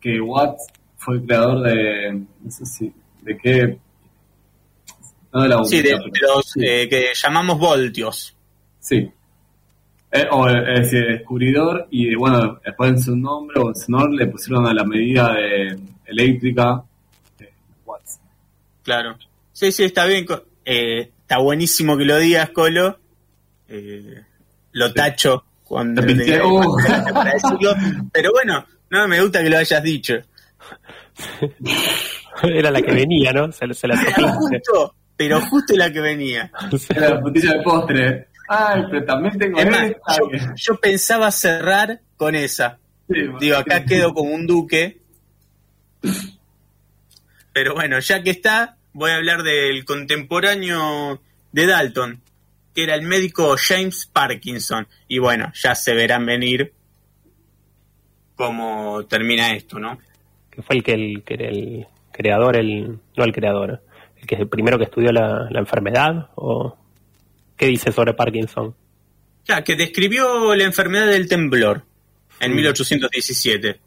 que Watt fue el creador de, no sé si, de qué, no de la
Sí, de, de los eh, que llamamos voltios.
Sí. Eh, o eh, ese descubridor, y bueno, después en su nombre o en su honor le pusieron a la medida de eléctrica eh, watts.
Claro. Sí, sí, está bien. eh, está buenísimo que lo digas, Colo. Eh, lo tacho cuando
Te uh.
para decirlo. Pero bueno, no me gusta que lo hayas dicho.
Era la que venía, ¿no? Se, se la
Pero justo, pero justo la que venía.
Era la frutilla de postre. Ay, pero también tengo
Es más, yo, pensaba cerrar con esa.
Sí,
Digo, acá quedo como un duque. Pero bueno, ya que está, voy a hablar del contemporáneo de Dalton, que era el médico James Parkinson. Y bueno, ya se verán venir cómo termina esto, ¿no?
Que fue el que, el, que era el creador, el no el creador, el que es el primero que estudió la, la enfermedad, o qué dice sobre Parkinson.
Ya, que describió la enfermedad del temblor en 1817.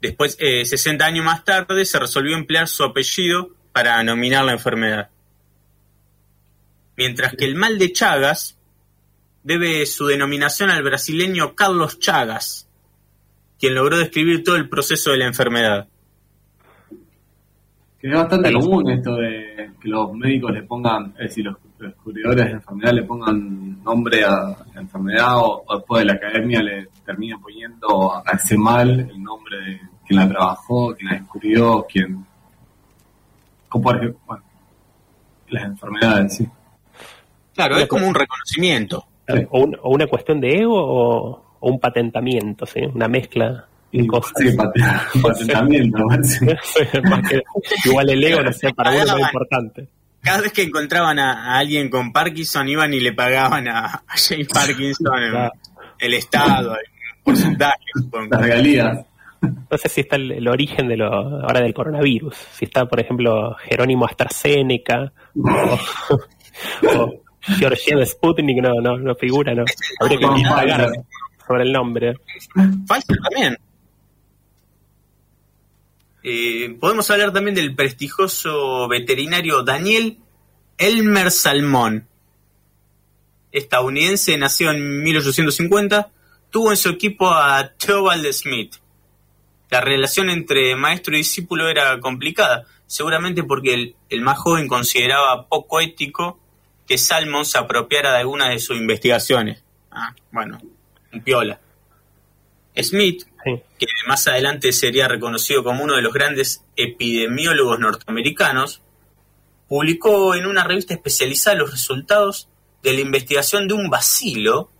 Después, eh, 60 años más tarde, se resolvió emplear su apellido para nominar la enfermedad. Mientras que el mal de Chagas debe su denominación al brasileño Carlos Chagas, quien logró describir todo el proceso de la enfermedad.
Que es bastante común esto de que los médicos le pongan, es decir, los, descubridores de la enfermedad le pongan nombre a la enfermedad o, o después de la academia le termina poniendo a ese mal el nombre de quien la trabajó, quien la descubrió, quien... Como por ejemplo, bueno, las enfermedades, sí.
Claro, es como un reconocimiento.
O, un- o una cuestión de ego o, o un patentamiento, ¿sí? Una mezcla de cosas.
Sí, pat- patentamiento,
más igual el ego, no sé, para uno es muy
Pagaban.
importante.
Cada vez que encontraban a, a alguien con Parkinson, iban y le pagaban a, a James Parkinson el, Estado, el porcentaje, supongo.
Las regalías.
No sé si está el, el origen de lo ahora del coronavirus. Si está, por ejemplo, Jerónimo AstraZeneca o, o Georgiev Sputnik, no, no, no figura, no. Habría que
No,
indagar sobre el nombre.
Pfizer también. Eh, podemos hablar también del prestigioso veterinario Daniel Elmer Salmón. Estadounidense, nació en 1850, tuvo en su equipo a Theobald Smith. La relación entre maestro y discípulo era complicada, seguramente porque el, el más joven consideraba poco ético que Salmon se apropiara de alguna de sus investigaciones. Ah, bueno, un piola. Smith, que más adelante sería reconocido como uno de los grandes epidemiólogos norteamericanos, publicó en una revista especializada los resultados de la investigación de un bacilo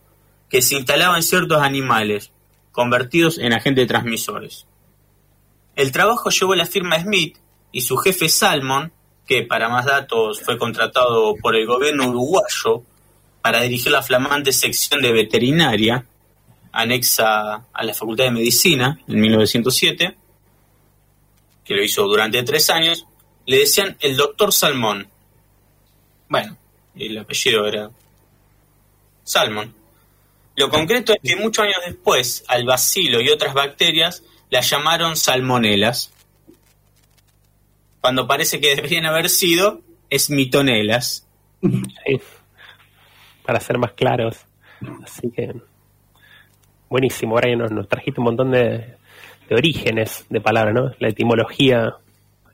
que se instalaba en ciertos animales, convertidos en agentes transmisores. El trabajo llevó la firma Smith y su jefe Salmon, que para más datos fue contratado por el gobierno uruguayo para dirigir la flamante sección de veterinaria, anexa a la Facultad de Medicina en 1907, que lo hizo durante tres años, le decían el doctor Salmón. Bueno, el apellido era Salmón. Lo concreto es que muchos años después, al bacilo y otras bacterias las llamaron salmonelas, cuando parece que deberían haber sido esmitonelas.
Sí, para ser más claros. Así que, buenísimo. Ahora ya nos, nos trajiste un montón de, de orígenes de palabras, ¿no? La etimología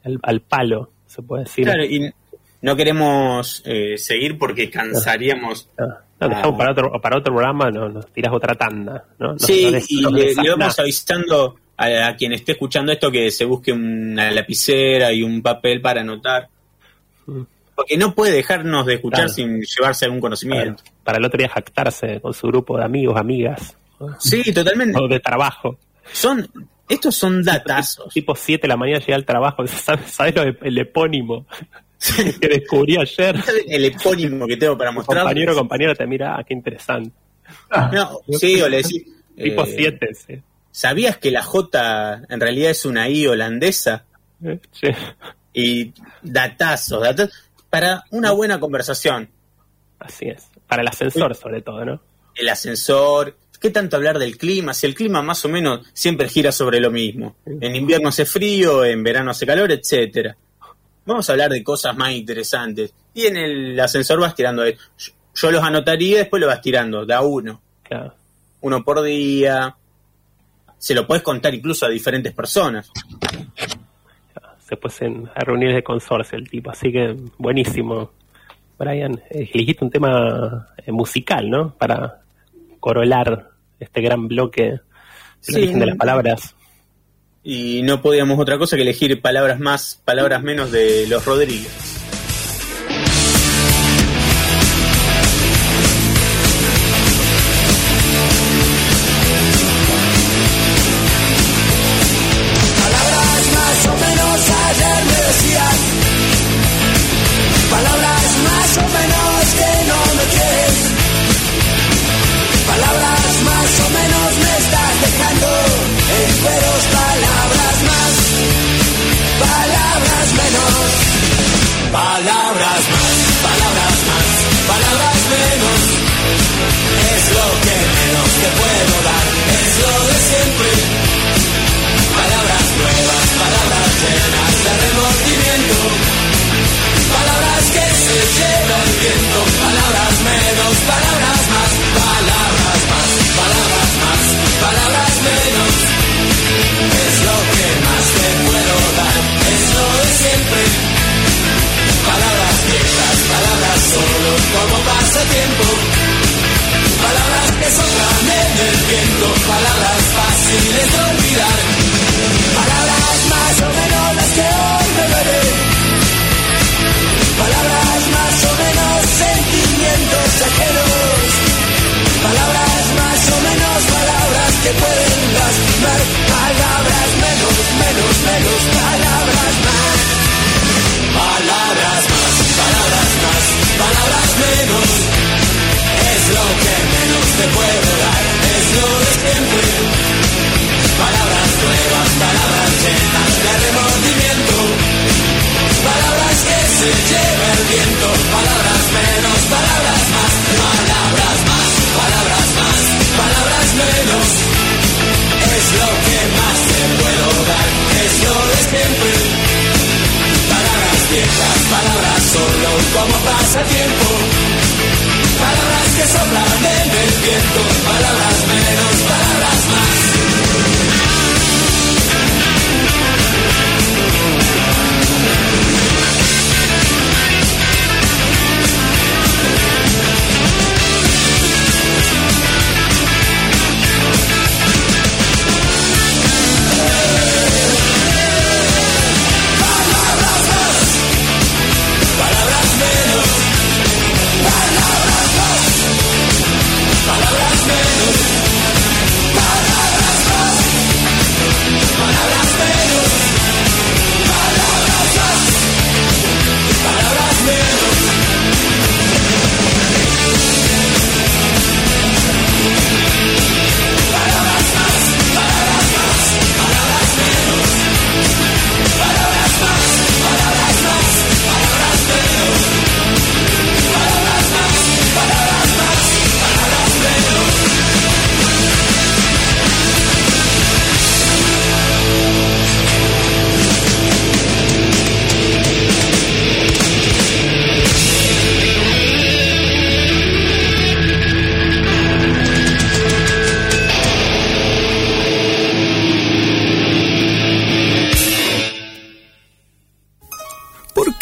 al, al palo, se puede decir.
Claro, y no queremos eh, seguir porque cansaríamos.
No, dejamos para otro, para otro programa, no, nos tirás otra tanda, ¿no? Nos-
Sí,
nos des-
y le, vamos avisando a, a quien esté escuchando esto que se busque una lapicera y un papel para anotar. Porque no puede dejarnos de escuchar
Claro.
sin llevarse algún conocimiento.
Para el otro día jactarse con su grupo de amigos, amigas.
Sí, totalmente.
O de trabajo.
Son, estos son datazos.
Tipo 7 de la mañana llega al trabajo. ¿Sabes, sabes lo de- el epónimo que descubrí ayer?
El epónimo que tengo para mostrar.
Compañero o compañera te mira, ah, qué interesante.
No, sí, o le decís.
Tipo
eh,
7, sí.
¿Sabías que la J en realidad es una I holandesa?
Sí.
Y datazos, datazos.
para una buena conversación.
Así es. Para el ascensor, sobre todo, ¿no?
El ascensor. ¿Qué tanto hablar del clima? Si el clima más o menos siempre gira sobre lo mismo. En invierno hace frío, en verano hace calor, etcétera. Vamos a hablar de cosas más interesantes. Y en el ascensor vas tirando. Yo, yo los anotaría y después lo vas tirando, da uno.
Claro.
Uno por día. Se lo puedes contar incluso a diferentes personas.
Se pueden a reuniones de consorcio el tipo, así que buenísimo. Brian, eh, elegiste un tema eh, musical, ¿no? Para corolar este gran bloque del
Sí.
origen de las palabras.
Y no podíamos otra cosa que elegir palabras más, palabras menos de los Rodríguez.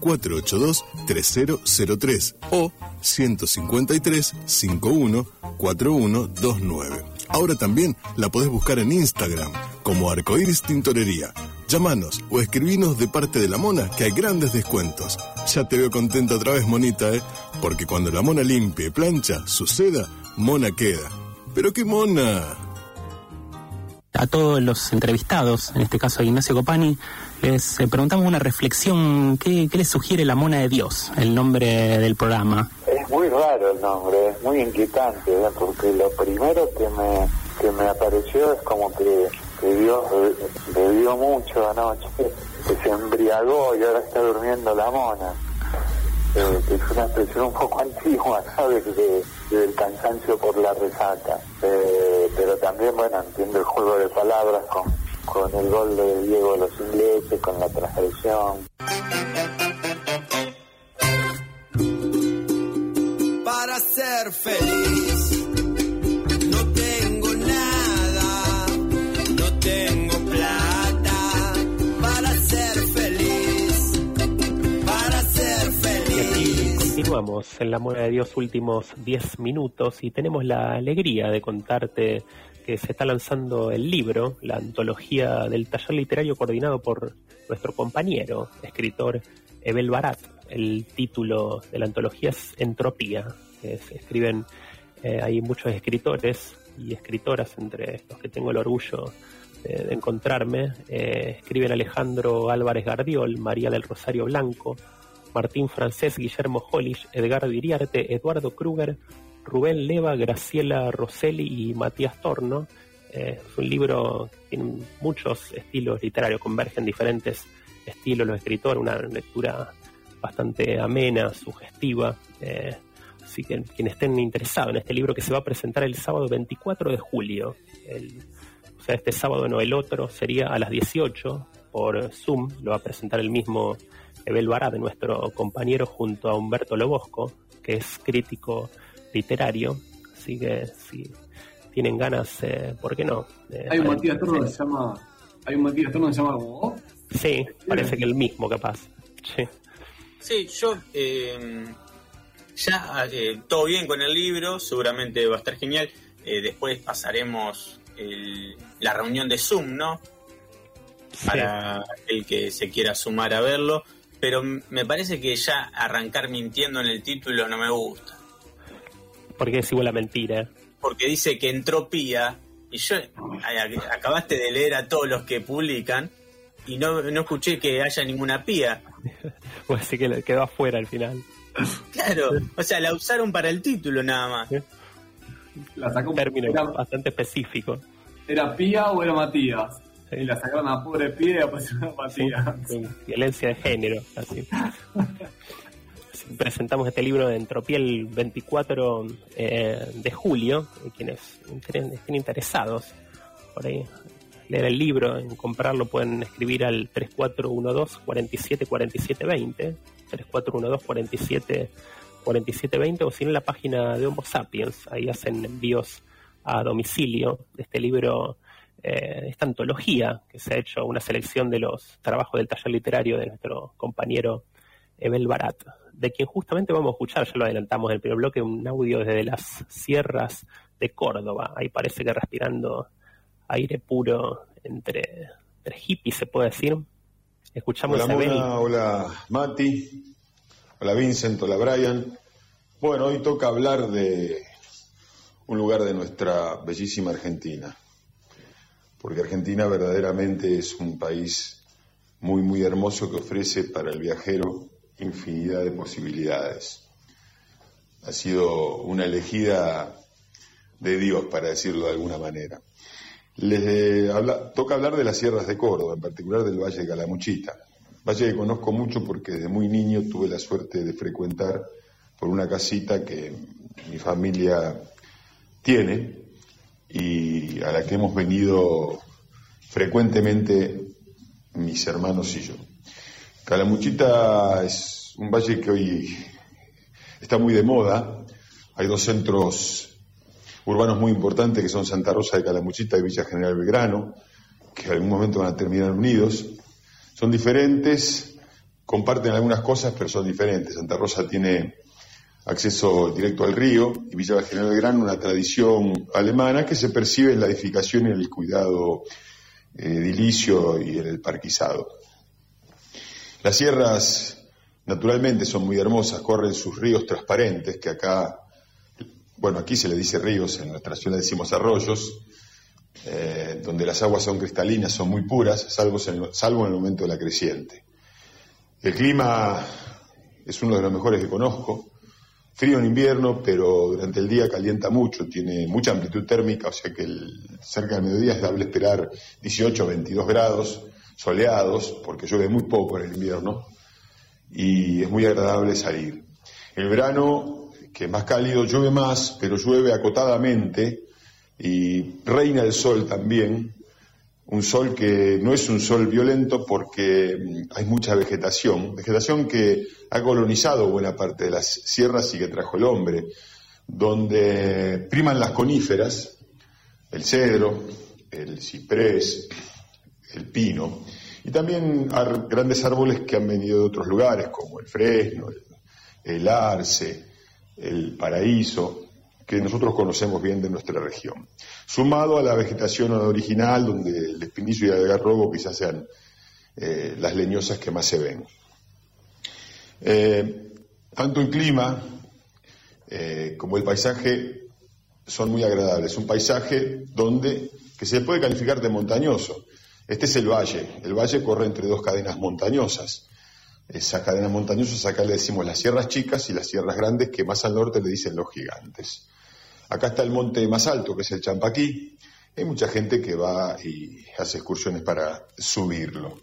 482-3003 o 153-51-4129. Ahora también la podés buscar en Instagram como Arcoiris Tintorería. Llámanos o escribinos de parte de la mona que hay grandes descuentos. Ya te veo contenta otra vez, monita, ¿eh? Porque cuando la mona limpia y plancha, suceda, mona queda. ¿Pero qué mona?
A todos los entrevistados, en este caso a Ignacio Copani, les eh, preguntamos una reflexión. ¿Qué, ¿Qué les sugiere la mona de Dios, el nombre del programa?
Es muy raro el nombre, es muy inquietante, porque lo primero que me, que me apareció es como que, que Dios be- bebió mucho anoche, que se embriagó y ahora está durmiendo la mona. Eh, es una expresión un poco antigua, ¿sabes? De, del cansancio por la resaca. Eh, pero también, bueno, entiendo el juego de palabras con, con el gol de Diego de los ingleses, con la transgresión.
para ser feliz. No tengo nada, no tengo plata para ser feliz, para ser feliz.
Continuamos en la Mona de Dios últimos 10 minutos y tenemos la alegría de contarte se está lanzando el libro, la antología del taller literario coordinado por nuestro compañero, escritor Ebel Barat. El título de la antología es Entropía. escriben, eh, hay muchos escritores y escritoras entre los que tengo el orgullo de, de encontrarme. Eh, escriben Alejandro Álvarez Gardiol, María del Rosario Blanco, Martín Francés, Guillermo Hollish, Edgardo Iriarte, Eduardo Kruger, Rubén Leva, Graciela Rosselli y Matías Torno. Eh, es un libro que tiene muchos estilos literarios, convergen diferentes estilos los escritores, una lectura bastante amena, sugestiva. eh, así que quienes estén interesados en este libro que se va a presentar el sábado 24 de julio, el- o sea, este sábado no el otro, sería a las 18 por Zoom, lo va a presentar el mismo Ebel Barat, nuestro compañero, junto a Humberto Lobosco, que es crítico literario. Así que si tienen ganas, eh, ¿por qué no? Eh,
Hay un Matías Torno que se llama. Hay un Matías Torno que se llama como vos.
Sí, parece que el mismo capaz. Sí.
Sí, yo eh, ya eh, todo bien con el libro, seguramente va a estar genial. Eh, después pasaremos el- la reunión de Zoom, ¿no? Para el que se quiera sumar a verlo. Pero me parece que ya arrancar mintiendo en el título no me gusta.
Porque es igual a mentira.
Porque dice que entropía, y yo acabaste de leer a todos los que publican, y no, no escuché que haya ninguna pía.
Pues sí que quedó afuera al final.
Claro, o sea, la usaron para el título nada más.
La sacó
Un término
era,
bastante específico.
¿Era Pía o era Matías? Y la sacaron a pobre Pía y apareció una Matías.
Con violencia de género, así. Presentamos este libro de Entropía el 24 eh, de julio. Quienes estén interesados por ahí leer el libro, en comprarlo, pueden escribir al 3412 47 47 20, 3412 47 47 20, o si no en la página de Homo Sapiens, ahí hacen envíos a domicilio. De este libro, eh, esta antología que se ha hecho, una selección de los trabajos del taller literario de nuestro compañero Ebel Barat, de quien justamente vamos a escuchar, ya lo adelantamos en el primer bloque, un audio desde las sierras de Córdoba, ahí parece que respirando aire puro entre, entre hippies, se puede decir. Escuchamos
Hola
a.
Mona, hola Mati, hola Vincent, hola Brian. Bueno, hoy toca hablar de un lugar de nuestra bellísima Argentina, porque Argentina verdaderamente es un país muy, muy hermoso que ofrece para el viajero infinidad de posibilidades. Ha sido una elegida de Dios, para decirlo de alguna manera. Les eh, toca hablar de las sierras de Córdoba, en particular del Valle de Calamuchita. Valle que conozco mucho porque desde muy niño tuve la suerte de frecuentar por una casita que mi familia tiene y a la que hemos venido frecuentemente mis hermanos y yo. Calamuchita es un valle que hoy está muy de moda. Hay dos centros urbanos muy importantes que son Santa Rosa de Calamuchita y Villa General Belgrano, que en algún momento van a terminar unidos. Son diferentes, comparten algunas cosas, pero son diferentes. Santa Rosa tiene acceso directo al río y Villa General Belgrano una tradición alemana que se percibe en la edificación y en el cuidado edilicio y en el parquizado. Las sierras naturalmente son muy hermosas, corren sus ríos transparentes, que acá, bueno, aquí se le dice ríos, en nuestra ciudad decimos arroyos, eh, donde las aguas son cristalinas, son muy puras, salvo, salvo en el momento de la creciente. El clima es uno de los mejores que conozco, frío en invierno, pero durante el día calienta mucho, tiene mucha amplitud térmica, o sea que cerca del mediodía es dable esperar 18 o 22 grados soleados, porque llueve muy poco en el invierno, y es muy agradable salir. El verano, que es más cálido, llueve más, pero llueve acotadamente, y reina el sol también, un sol que no es un sol violento porque mm, hay mucha vegetación, vegetación que ha colonizado buena parte de las sierras y que trajo el hombre, donde priman las coníferas, el cedro, el ciprés, el pino, y también grandes árboles que han venido de otros lugares, como el fresno, el arce, el paraíso, que nosotros conocemos bien de nuestra región. Sumado a la vegetación original, donde el espinizo y el algarrobo quizás sean eh, las leñosas que más se ven. Eh, tanto el clima eh, como el paisaje son muy agradables. Un paisaje donde, que se puede calificar de montañoso. Este es el valle. El valle corre entre dos cadenas montañosas. Esa cadena montañosa, acá le decimos las sierras chicas y las sierras grandes, que más al norte le dicen los gigantes. Acá está el monte más alto, que es el Champaquí. Hay mucha gente que va y hace excursiones para subirlo.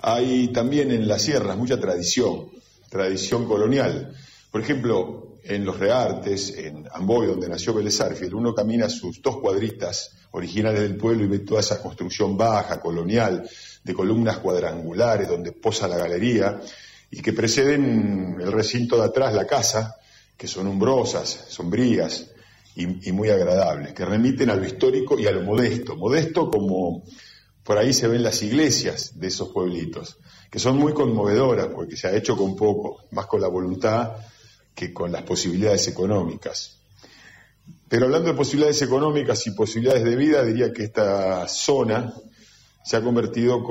Hay también en las sierras mucha tradición, tradición colonial. Por ejemplo, en los Reartes, en Amboy, donde nació Vélez uno camina sus dos cuadritas originales del pueblo y ve toda esa construcción baja, colonial, de columnas cuadrangulares, donde posa la galería, y que preceden el recinto de atrás, la casa, que son umbrosas, sombrías, y, muy agradables, que remiten a lo histórico y a lo modesto. Modesto como por ahí se ven las iglesias de esos pueblitos, que son muy conmovedoras porque se ha hecho con poco, más con la voluntad que con las posibilidades económicas. Pero hablando de posibilidades económicas y posibilidades de vida, diría que esta zona se ha convertido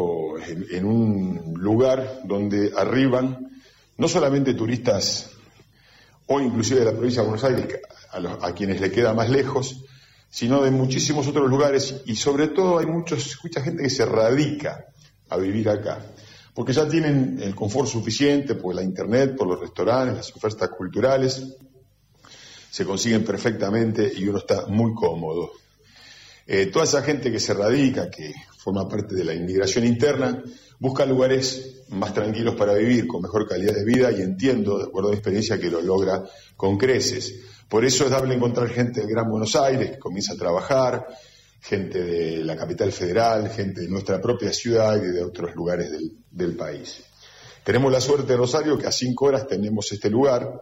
en un lugar donde arriban no solamente turistas o inclusive de la provincia de Buenos Aires, a, quienes le queda más lejos, sino de muchísimos otros lugares y sobre todo hay muchos, mucha gente que se radica a vivir acá, porque ya tienen el confort suficiente por la internet, por los restaurantes, las ofertas culturales, se consiguen perfectamente y uno está muy cómodo. Eh, toda esa gente que se radica, que forma parte de la inmigración interna, busca lugares más tranquilos para vivir, con mejor calidad de vida y entiendo, de acuerdo a mi experiencia, que lo logra con creces. Por eso es dable encontrar gente del Gran Buenos Aires que comienza a trabajar, gente de la capital federal, gente de nuestra propia ciudad y de otros lugares del, país. Tenemos la suerte de Rosario que a cinco horas tenemos este lugar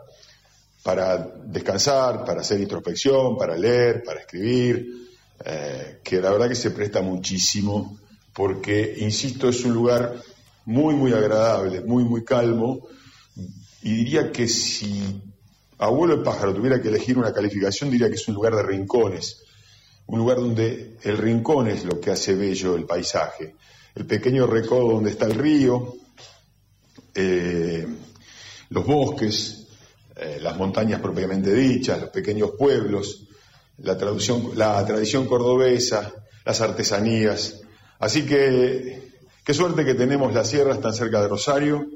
para descansar, para hacer introspección, para leer, para escribir, eh, que la verdad que se presta muchísimo porque, insisto, es un lugar muy, muy agradable, muy, muy calmo, y diría que si Abuelo el pájaro tuviera que elegir una calificación, diría que es un lugar de rincones, un lugar donde el rincón es lo que hace bello el paisaje, el pequeño recodo donde está el río, eh, los bosques, eh, las montañas propiamente dichas, los pequeños pueblos, la, la tradición cordobesa, las artesanías. Así que qué suerte que tenemos las sierras tan cerca de Rosario,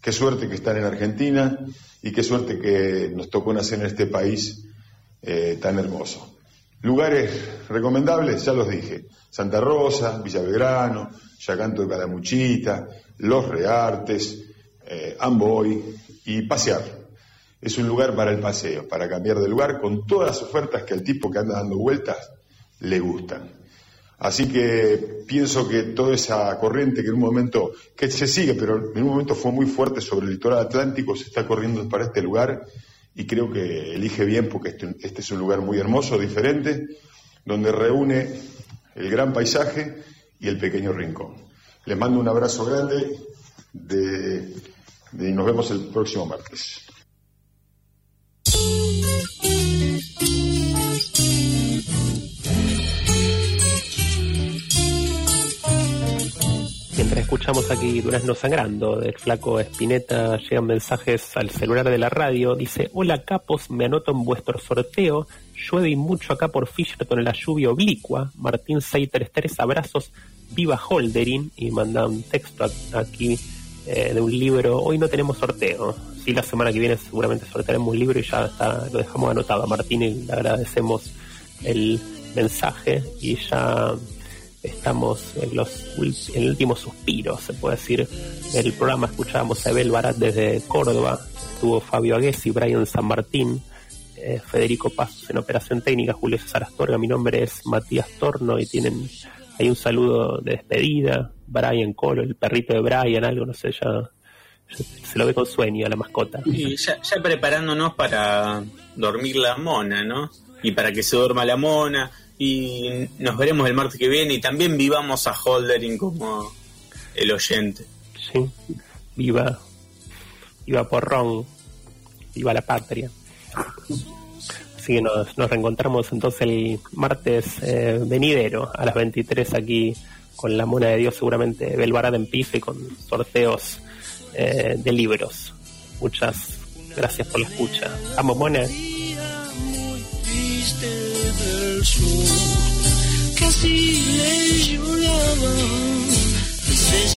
qué suerte que están en Argentina y qué suerte que nos tocó nacer en este país eh, tan hermoso. Lugares recomendables, ya los dije, Santa Rosa, Villa Belgrano, Yacanto de Calamuchita, Los Reartes, eh, Amboy y pasear. Es un lugar para el paseo, para cambiar de lugar con todas las ofertas que al tipo que anda dando vueltas le gustan. Así que pienso que toda esa corriente que en un momento, que se sigue, pero en un momento fue muy fuerte sobre el litoral atlántico, se está corriendo para este lugar y creo que elige bien porque este, este es un lugar muy hermoso, diferente, donde reúne el gran paisaje y el pequeño rincón. Les mando un abrazo grande y nos vemos el próximo martes.
Escuchamos aquí Durazno Sangrando del flaco Espineta. Llegan mensajes al celular de la radio. Dice: Hola capos, me anoto en vuestro sorteo. Llueve mucho acá por Fisherton en la lluvia oblicua. Martín Seiter, tres abrazos. Viva Holdering. Y manda un texto aquí eh, de un libro. Hoy no tenemos sorteo. Sí, la semana que viene seguramente sortearemos un libro y ya está, lo dejamos anotado a Martín y le agradecemos el mensaje y ya estamos en los en el último suspiro, se puede decir, el programa. Escuchábamos a Abel Barat desde Córdoba, estuvo Fabio Aguesi, Brian San Martín, eh, Federico Paz en Operación Técnica, Julio César Astorga. Mi nombre es Matías Torno y tienen ahí un saludo de despedida. Brian Colo, el perrito de Brian, algo, no sé, ya, se lo ve con sueño a la mascota.
Y ya, ya preparándonos para dormir la mona, ¿no? Y para que se duerma la mona y nos veremos el martes que viene y también vivamos a Holdering como el oyente.
Sí, viva, viva Porrón, viva la patria. Así que nos, nos reencontramos entonces el martes eh, venidero a las 23 aquí con la mona de Dios, seguramente Belvarada en y con sorteos eh, de libros. Muchas gracias por la escucha. Vamos, mona
del sur, casi le lloraba